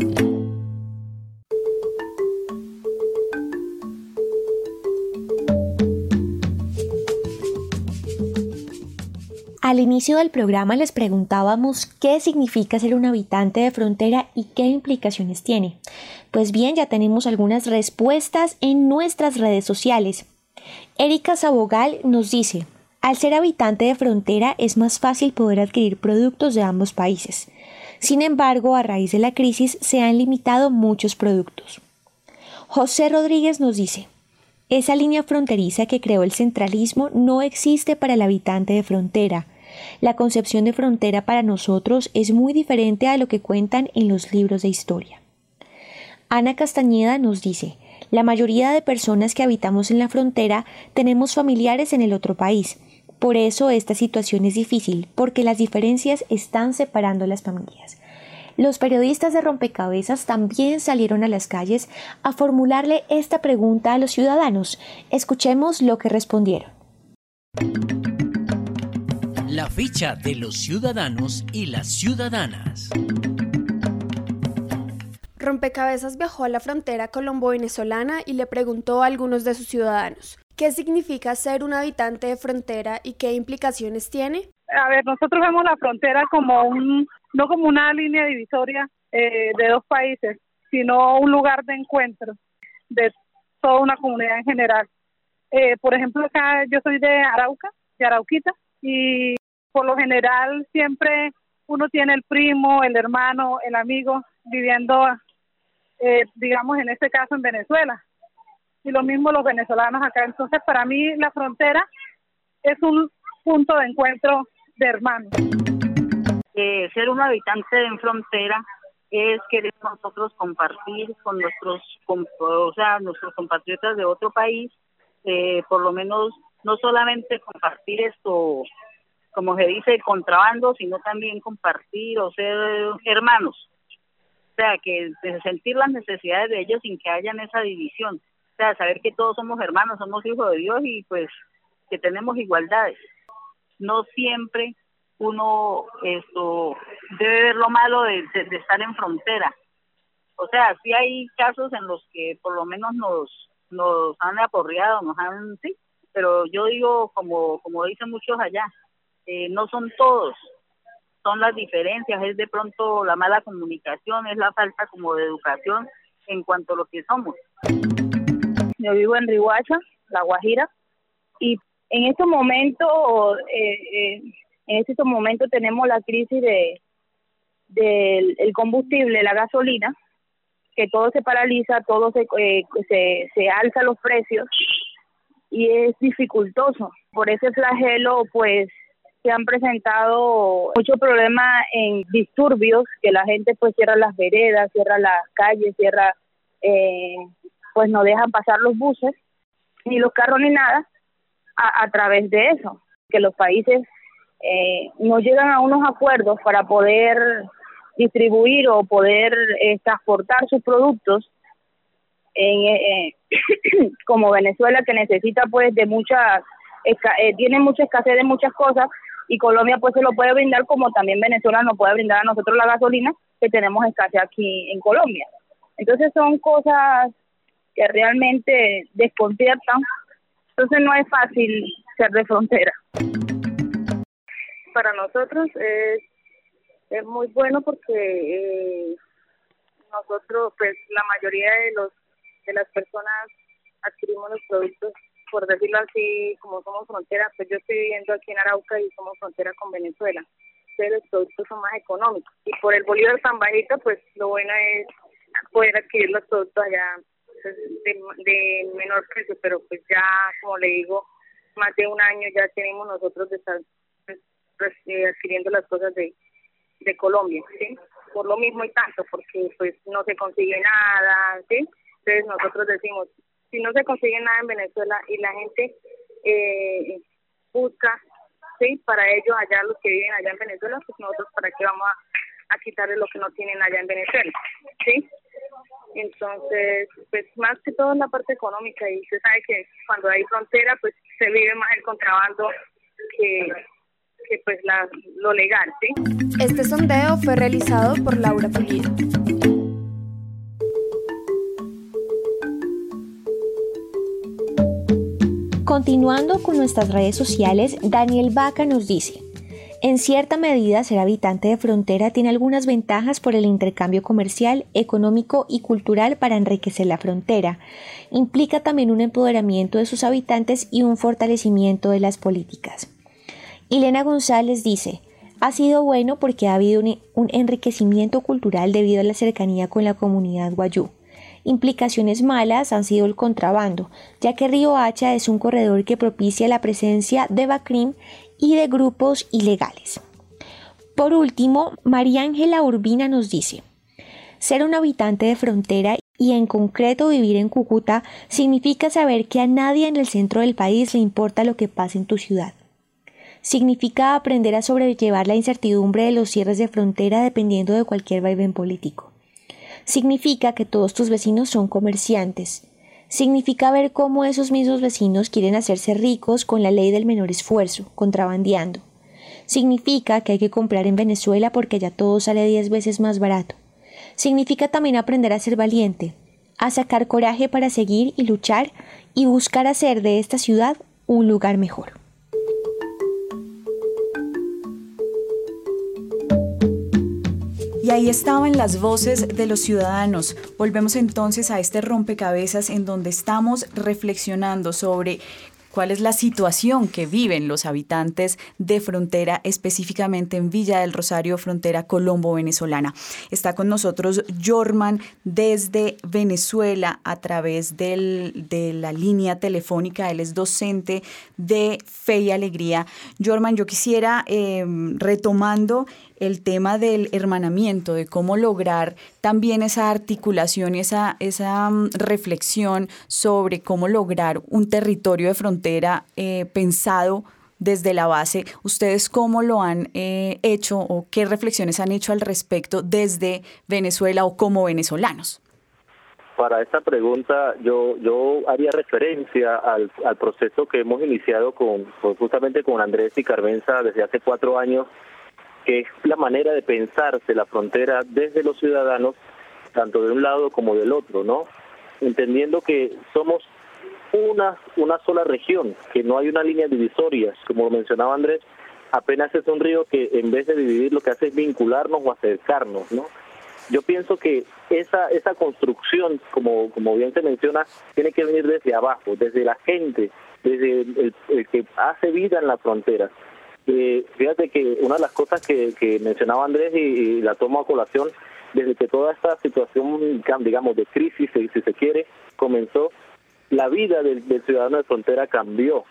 Al inicio del programa les preguntábamos qué significa ser un habitante de frontera y qué implicaciones tiene. Pues bien, ya tenemos algunas respuestas en nuestras redes sociales. Erika Sabogal nos dice, al ser habitante de frontera es más fácil poder adquirir productos de ambos países. Sin embargo, a raíz de la crisis se han limitado muchos productos. José Rodríguez nos dice, esa línea fronteriza que creó el centralismo no existe para el habitante de frontera. La concepción de frontera para nosotros es muy diferente a lo que cuentan en los libros de historia. Ana Castañeda nos dice, la mayoría de personas que habitamos en la frontera tenemos familiares en el otro país. Por eso esta situación es difícil, porque las diferencias están separando las familias. Los periodistas de rompecabezas también salieron a las calles a formularle esta pregunta a los ciudadanos. Escuchemos lo que respondieron la ficha de los ciudadanos y las ciudadanas. Rompecabezas viajó a la frontera colombo-venezolana y le preguntó a algunos de sus ciudadanos, ¿qué significa ser un habitante de frontera y qué implicaciones tiene? A ver, nosotros vemos la frontera como un, no como una línea divisoria eh, de dos países, sino un lugar de encuentro de toda una comunidad en general. Eh, por ejemplo, acá yo soy de Arauca, de Arauquita, y por lo general siempre uno tiene el primo, el hermano, el amigo viviendo, eh, digamos, en este caso en Venezuela. Y lo mismo los venezolanos acá. Entonces, para mí la frontera es un punto de encuentro de hermanos. Eh, ser un habitante en frontera es querer nosotros compartir con nuestros, o sea, nuestros compatriotas de otro país, eh, por lo menos no solamente compartir esto como se dice, contrabando, sino también compartir o ser hermanos. O sea, que sentir las necesidades de ellos sin que hayan esa división. O sea, saber que todos somos hermanos, somos hijos de Dios y pues que tenemos igualdades. No siempre uno esto debe ver lo malo de, estar en frontera. O sea, sí hay casos en los que por lo menos nos nos han aporreado, nos han sí, pero yo digo como como dicen muchos allá, eh, no son todos, son las diferencias, es de pronto la mala comunicación, es la falta como de educación en cuanto a lo que somos. Yo vivo en Rihuacha, La Guajira, y en estos momentos, eh, eh, en estos momentos tenemos la crisis de del el combustible, la gasolina, que todo se paraliza, todo se, eh, se, se alza los precios y es dificultoso. Por ese flagelo, pues se han presentado muchos problemas en disturbios, que la gente pues cierra las veredas, cierra las calles, cierra, eh, pues no dejan pasar los buses, ni los carros ni nada, a, través de eso, que los países eh, no llegan a unos acuerdos para poder distribuir o poder eh, transportar sus productos en, como Venezuela que necesita pues de muchas tiene mucha escasez de muchas cosas y Colombia pues se lo puede brindar como también Venezuela nos puede brindar a nosotros la gasolina que tenemos escasez aquí en Colombia. Entonces son cosas que realmente desconciertan. Entonces no es fácil ser de frontera. Para nosotros es, es muy bueno porque eh, nosotros, pues la mayoría de los de las personas adquirimos los productos por decirlo así, como somos frontera, pues yo estoy viviendo aquí en Arauca y somos frontera con Venezuela. Entonces los productos son más económicos. Y por el bolívar tan bajito, pues lo bueno es poder adquirir los productos allá pues, de, menor precio, pero pues ya, como le digo, más de un año ya tenemos nosotros de estar pues, eh, adquiriendo las cosas de, Colombia. Por lo mismo y tanto, porque pues no se consigue nada. Entonces nosotros decimos, si no se consigue nada en Venezuela y la gente eh, busca, sí, para ellos allá los que viven allá en Venezuela, pues nosotros para qué vamos a, a quitarles lo que no tienen allá en Venezuela, sí. Entonces, pues más que todo en la parte económica y se sabe que cuando hay frontera, pues se vive más el contrabando que, que pues la, lo legal, ¿sí? Este sondeo fue realizado por Laura Pulido. Continuando con nuestras redes sociales, Daniel Vaca nos dice, en cierta medida, ser habitante de frontera tiene algunas ventajas por el intercambio comercial, económico y cultural para enriquecer la frontera. Implica también un empoderamiento de sus habitantes y un fortalecimiento de las políticas. Elena González dice, ha sido bueno porque ha habido un, un enriquecimiento cultural debido a la cercanía con la comunidad guayú. Implicaciones malas han sido el contrabando, ya que Río Hacha es un corredor que propicia la presencia de Bacrim y de grupos ilegales. Por último, María Ángela Urbina nos dice, ser un habitante de frontera y en concreto vivir en Cúcuta significa saber que a nadie en el centro del país le importa lo que pasa en tu ciudad. Significa aprender a sobrellevar la incertidumbre de los cierres de frontera dependiendo de cualquier vaivén político. Significa que todos tus vecinos son comerciantes. Significa ver cómo esos mismos vecinos quieren hacerse ricos con la ley del menor esfuerzo, contrabandeando. Significa que hay que comprar en Venezuela porque ya todo sale diez veces más barato. Significa también aprender a ser valiente, a sacar coraje para seguir y luchar y buscar hacer de esta ciudad un lugar mejor. Y ahí estaban las voces de los ciudadanos. Volvemos entonces a este rompecabezas en donde estamos reflexionando sobre cuál es la situación que viven los habitantes de frontera, específicamente en Villa del Rosario, frontera colombo-venezolana. Está con nosotros Jorman desde Venezuela a través de la línea telefónica. Él es docente de Fe y Alegría. Jorman, yo quisiera, em, retomando el tema del hermanamiento, de cómo lograr también esa articulación y esa, esa mm, reflexión sobre cómo lograr un territorio de frontera eh, pensado desde la base, ¿ustedes cómo lo han eh, hecho o qué reflexiones han hecho al respecto desde Venezuela o como venezolanos? Para esta pregunta yo yo haría referencia al, al proceso que hemos iniciado con, justamente con Andrés y Carmenza desde hace cuatro años, que es la manera de pensarse la frontera desde los ciudadanos, tanto de un lado como del otro, ¿no? Entendiendo que somos una, una sola región, que no hay una línea divisoria, como mencionaba Andrés, apenas es un río que en vez de dividir lo que hace es vincularnos o acercarnos, ¿no? yo pienso que esa esa construcción, como, como bien se menciona, tiene que venir desde abajo, desde la gente, desde el, que hace vida en la frontera. Eh, fíjate que una de las cosas que, que mencionaba Andrés y, la tomo a colación, desde que toda esta situación, digamos, de crisis, si se quiere, comenzó, la vida del, del ciudadano de frontera cambió.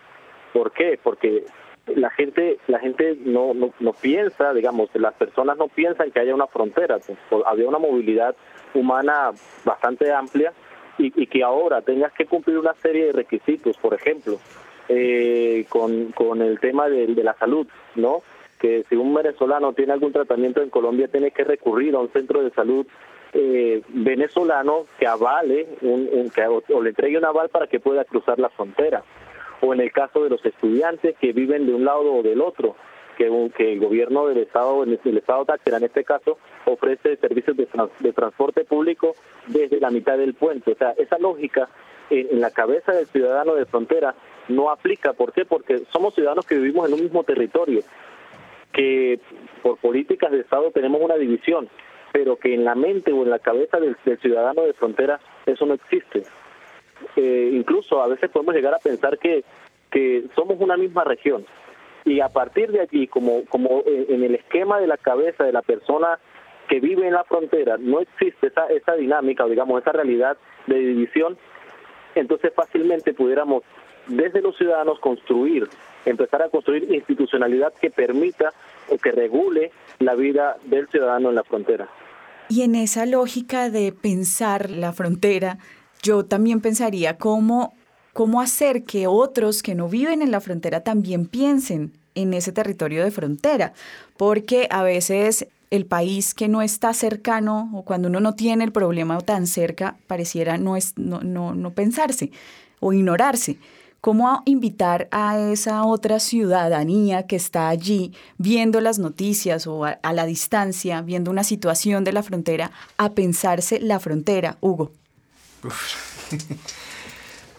¿Por qué? Porque la gente la gente no, no, piensa, digamos, las personas no piensan que haya una frontera. Pues, había una movilidad humana bastante amplia y, que ahora tengas que cumplir una serie de requisitos, por ejemplo, eh, con, con el tema de, la salud, ¿no? Que si un venezolano tiene algún tratamiento en Colombia, tiene que recurrir a un centro de salud eh, venezolano que avale un, que, o le entregue un aval para que pueda cruzar la frontera o en el caso de los estudiantes que viven de un lado o del otro, que, que el gobierno del estado, el estado Táchira en este caso, ofrece servicios de, de transporte público desde la mitad del puente. O sea, esa lógica en, la cabeza del ciudadano de frontera no aplica. ¿Por qué? Porque somos ciudadanos que vivimos en un mismo territorio, que por políticas de Estado tenemos una división, pero que en la mente o en la cabeza del ciudadano de frontera eso no existe eh, incluso a veces podemos llegar a pensar que, que somos una misma región. Y a partir de aquí, como, como en el esquema de la cabeza de la persona que vive en la frontera, no existe esa, esa dinámica o digamos esa realidad de división, entonces fácilmente pudiéramos desde los ciudadanos construir, empezar a construir institucionalidad que permita o que regule la vida del ciudadano en la frontera. Y en esa lógica de pensar la frontera, yo también pensaría cómo, cómo hacer que otros que no viven en la frontera también piensen en ese territorio de frontera, porque a veces el país que no está cercano o cuando uno no tiene el problema tan cerca pareciera no, es, no, no, pensarse o ignorarse. ¿Cómo invitar a esa otra ciudadanía que está allí viendo las noticias o a, la distancia, viendo una situación de la frontera, a pensarse la frontera, Hugo?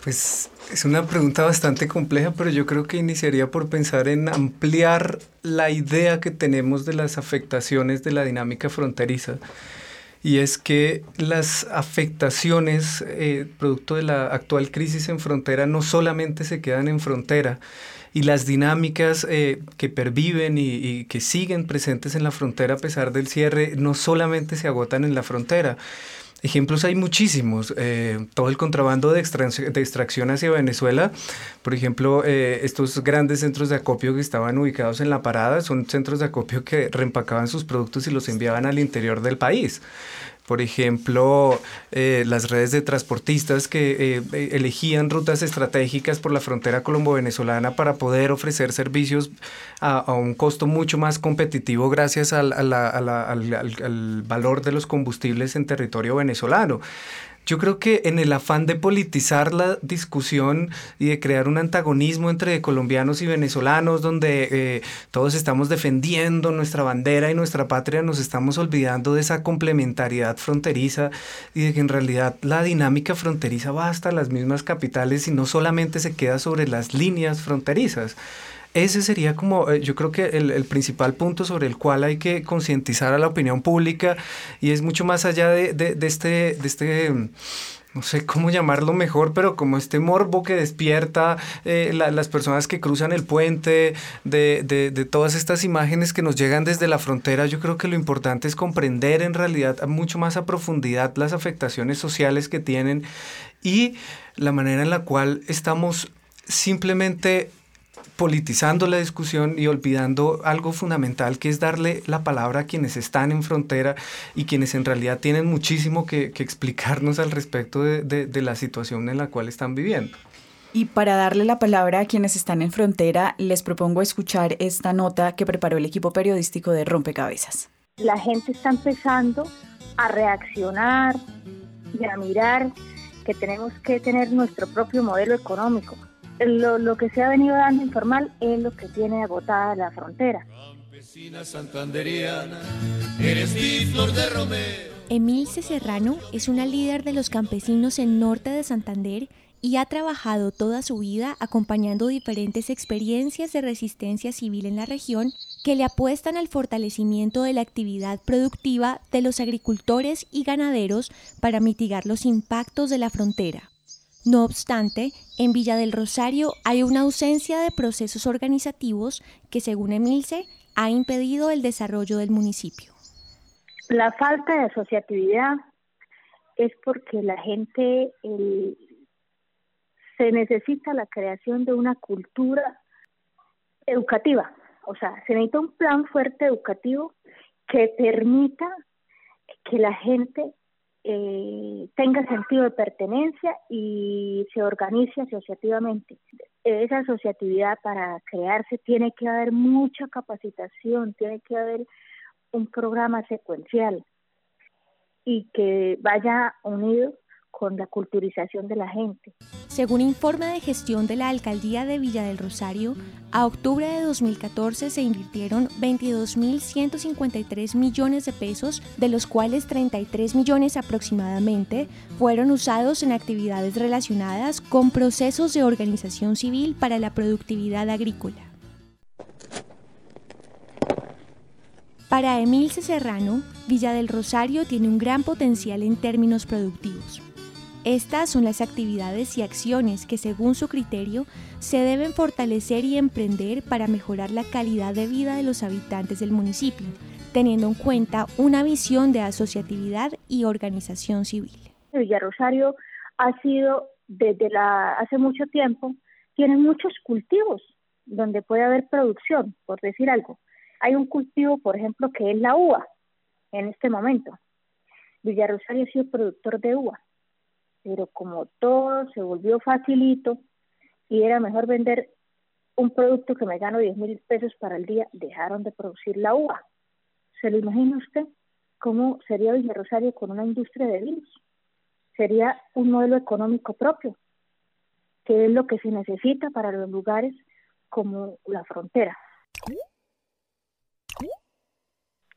Pues es una pregunta bastante compleja, pero yo creo que iniciaría por pensar en ampliar la idea que tenemos de las afectaciones de la dinámica fronteriza. Y es que las afectaciones eh, producto de la actual crisis en frontera no solamente se quedan en frontera, y las dinámicas eh, que perviven y, y, que siguen presentes en la frontera a pesar del cierre no solamente se agotan en la frontera, Ejemplos hay muchísimos. Eh, todo el contrabando de, extracción hacia Venezuela, por ejemplo, eh, estos grandes centros de acopio que estaban ubicados en la parada, son centros de acopio que reempacaban sus productos y los enviaban al interior del país. Por ejemplo, eh, las redes de transportistas que eh, elegían rutas estratégicas por la frontera colombo-venezolana para poder ofrecer servicios a, un costo mucho más competitivo gracias al, al valor de los combustibles en territorio venezolano. Yo creo que en el afán de politizar la discusión y de crear un antagonismo entre colombianos y venezolanos, donde eh, todos estamos defendiendo nuestra bandera y nuestra patria, nos estamos olvidando de esa complementariedad fronteriza y de que en realidad la dinámica fronteriza va hasta las mismas capitales y no solamente se queda sobre las líneas fronterizas. Ese sería como, eh, yo creo que el, principal punto sobre el cual hay que concientizar a la opinión pública y es mucho más allá de, este, de este no sé cómo llamarlo mejor, pero como este morbo que despierta eh, las personas que cruzan el puente, de, de, todas estas imágenes que nos llegan desde la frontera, yo creo que lo importante es comprender en realidad mucho más a profundidad las afectaciones sociales que tienen y la manera en la cual estamos simplemente politizando la discusión y olvidando algo fundamental que es darle la palabra a quienes están en frontera y quienes en realidad tienen muchísimo que, explicarnos al respecto de, la situación en la cual están viviendo. Y para darle la palabra a quienes están en frontera, les propongo escuchar esta nota que preparó el equipo periodístico de Rompecabezas. La gente está empezando a reaccionar y a mirar que tenemos que tener nuestro propio modelo económico. Lo, lo que se ha venido dando informal es lo que tiene agotada la frontera. Emilce Serrano es una líder de los campesinos en norte de Santander y ha trabajado toda su vida acompañando diferentes experiencias de resistencia civil en la región que le apuestan al fortalecimiento de la actividad productiva de los agricultores y ganaderos para mitigar los impactos de la frontera. No obstante, en Villa del Rosario hay una ausencia de procesos organizativos que, según Emilce, ha impedido el desarrollo del municipio. La falta de asociatividad es porque la gente se necesita la creación de una cultura educativa, o sea, se necesita un plan fuerte educativo que permita que la gente eh, tenga sentido de pertenencia y se organice asociativamente. Esa asociatividad para crearse tiene que haber mucha capacitación, tiene que haber un programa secuencial y que vaya unido con la culturización de la gente. Según informe de gestión de la Alcaldía de Villa del Rosario, a octubre de 2014 se invirtieron 22.153 millones de pesos, de los cuales 33 millones aproximadamente fueron usados en actividades relacionadas con procesos de organización civil para la productividad agrícola. Para Emilce Serrano, Villa del Rosario tiene un gran potencial en términos productivos. Estas son las actividades y acciones que según su criterio se deben fortalecer y emprender para mejorar la calidad de vida de los habitantes del municipio, teniendo en cuenta una visión de asociatividad y organización civil. Villa Rosario ha sido desde la, hace mucho tiempo, tiene muchos cultivos donde puede haber producción, por decir algo. Hay un cultivo, por ejemplo, que es la uva en este momento. Villa Rosario ha sido productor de uva pero como todo se volvió facilito y era mejor vender un producto que me gano 10 mil pesos para el día, dejaron de producir la uva. ¿Se lo imagina usted cómo sería Villa Rosario con una industria de vinos? Sería un modelo económico propio, que es lo que se necesita para los lugares como la frontera.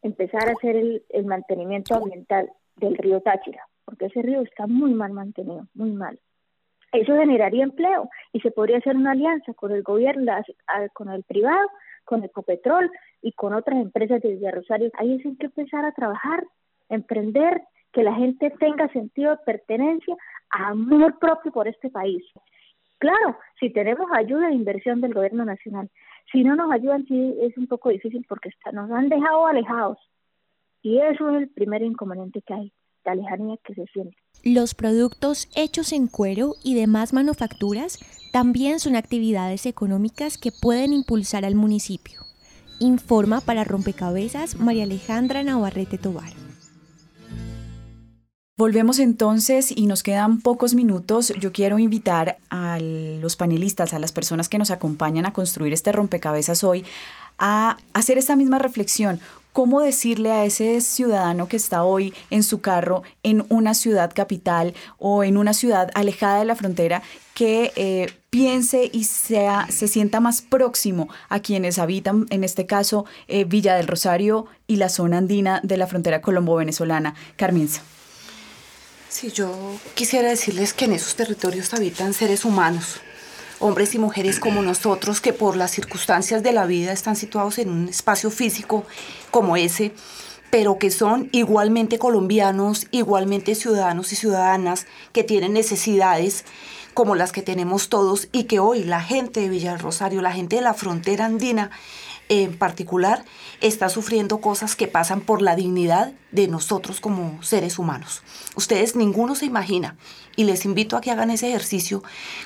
Empezar a hacer el, el mantenimiento ambiental del río Táchira porque ese río está muy mal mantenido, muy mal. Eso generaría empleo y se podría hacer una alianza con el gobierno, con el privado, con Ecopetrol y con otras empresas de Villa Rosario. Ahí es que empezar a trabajar, emprender, que la gente tenga sentido de pertenencia, amor propio por este país. Claro, si tenemos ayuda de inversión del gobierno nacional, si no nos ayudan sí es un poco difícil porque nos han dejado alejados y eso es el primer inconveniente que hay lejanía que se siente. Los productos hechos en cuero y demás manufacturas también son actividades económicas que pueden impulsar al municipio. Informa para Rompecabezas María Alejandra Navarrete Tobar. Volvemos entonces y nos quedan pocos minutos. Yo quiero invitar a los panelistas, a las personas que nos acompañan a construir este rompecabezas hoy, a hacer esta misma reflexión. ¿Cómo decirle a ese ciudadano que está hoy en su carro en una ciudad capital o en una ciudad alejada de la frontera que eh, piense y sea, se sienta más próximo a quienes habitan, en este caso, eh, Villa del Rosario y la zona andina de la frontera colombo-venezolana? Carmenza. Sí, yo quisiera decirles que en esos territorios habitan seres humanos, hombres y mujeres como nosotros que por las circunstancias de la vida están situados en un espacio físico como ese, pero que son igualmente colombianos, igualmente ciudadanos y ciudadanas que tienen necesidades como las que tenemos todos y que hoy la gente de Villa Rosario, la gente de la frontera andina, en particular está sufriendo cosas que pasan por la dignidad de nosotros como seres humanos. Ustedes ninguno se imagina y les invito a que hagan ese ejercicio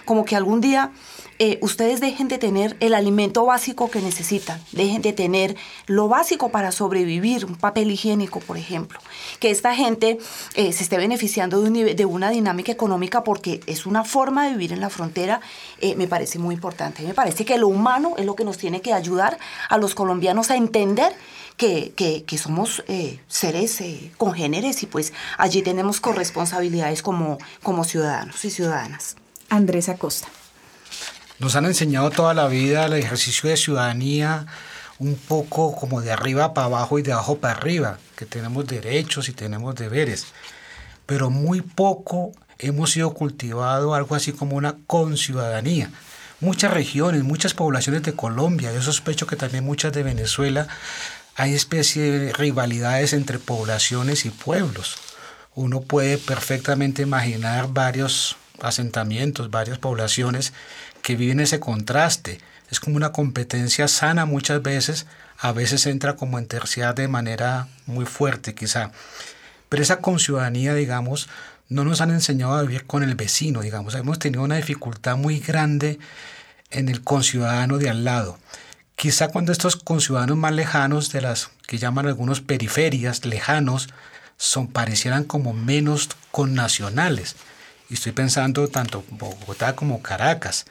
como que algún día eh, ustedes dejen de tener el alimento básico que necesitan, dejen de tener lo básico para sobrevivir, un papel higiénico, por ejemplo. Que esta gente eh, se esté beneficiando de, de, una dinámica económica porque es una forma de vivir en la frontera, eh, me parece muy importante. Me parece que lo humano es lo que nos tiene que ayudar a los colombianos a entender que, que, somos seres congéneres y pues allí tenemos corresponsabilidades como, como ciudadanos y ciudadanas. Andrés Acosta. Nos han enseñado toda la vida el ejercicio de ciudadanía un poco como de arriba para abajo y de abajo para arriba, que tenemos derechos y tenemos deberes, pero muy poco hemos sido cultivado algo así como una conciudadanía. Muchas regiones, muchas poblaciones de Colombia, yo sospecho que también muchas de Venezuela, hay especie de rivalidades entre poblaciones y pueblos. Uno puede perfectamente imaginar varios asentamientos, varias poblaciones que viven ese contraste. Es como una competencia sana muchas veces, a veces entra como en terciar de manera muy fuerte quizá. Pero esa conciudadanía, digamos, no nos han enseñado a vivir con el vecino, digamos. Hemos tenido una dificultad muy grande en el conciudadano de al lado. Quizá cuando estos conciudadanos más lejanos, de las que llaman algunos periferias, lejanos, son, parecieran como menos connacionales. Y estoy pensando tanto Bogotá como Caracas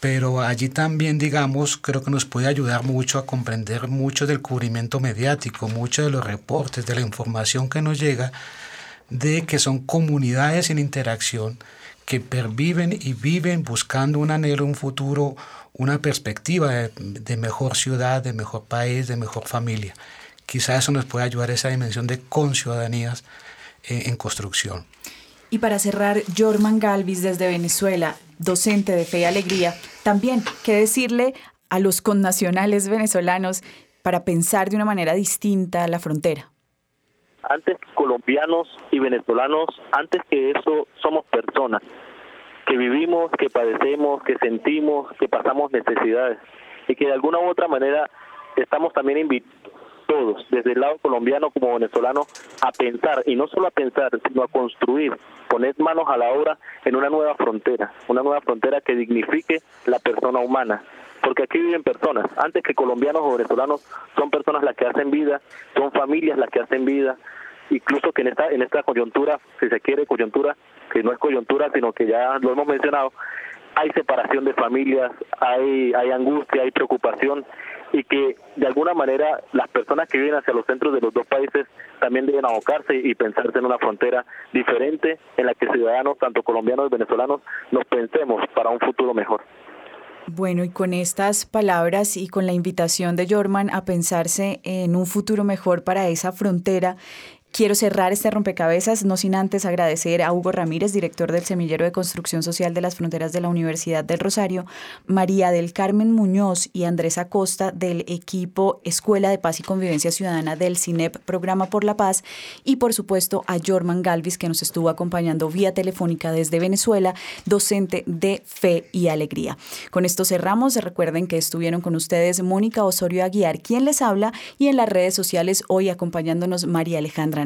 pero allí también, digamos, creo que nos puede ayudar mucho a comprender mucho del cubrimiento mediático, mucho de los reportes, de la información que nos llega, de que son comunidades en interacción que perviven y viven buscando un anhelo, un futuro, una perspectiva de, mejor ciudad, de mejor país, de mejor familia. Quizá eso nos pueda ayudar esa dimensión de conciudadanías en, en construcción. Y para cerrar, Jorman Galvis desde Venezuela, docente de Fe y Alegría, también, ¿qué decirle a los connacionales venezolanos para pensar de una manera distinta la frontera? Antes colombianos y venezolanos, antes que eso somos personas que vivimos, que padecemos, que sentimos, que pasamos necesidades y que de alguna u otra manera estamos también invitados todos, desde el lado colombiano como venezolano, a pensar, y no solo a pensar, sino a construir, poner manos a la obra en una nueva frontera, una nueva frontera que dignifique la persona humana. Porque aquí viven personas, antes que colombianos o venezolanos, son personas las que hacen vida, son familias las que hacen vida, incluso que en esta, en esta coyuntura, si se quiere coyuntura, que no es coyuntura, sino que ya lo hemos mencionado, hay separación de familias, hay, hay angustia, hay preocupación y que de alguna manera las personas que viven hacia los centros de los dos países también deben abocarse y pensarse en una frontera diferente en la que ciudadanos, tanto colombianos y venezolanos, nos pensemos para un futuro mejor. Bueno, y con estas palabras y con la invitación de Jorman a pensarse en un futuro mejor para esa frontera, Quiero cerrar este rompecabezas, no sin antes agradecer a Hugo Ramírez, director del Semillero de Construcción Social de las Fronteras de la Universidad del Rosario, María del Carmen Muñoz y Andrés Acosta del equipo Escuela de Paz y Convivencia Ciudadana del CINEP, Programa por la Paz, y por supuesto a Jorman Galvis, que nos estuvo acompañando vía telefónica desde Venezuela, docente de Fe y Alegría. Con esto cerramos. Recuerden que estuvieron con ustedes Mónica Osorio Aguiar, quien les habla, y en las redes sociales hoy acompañándonos María Alejandra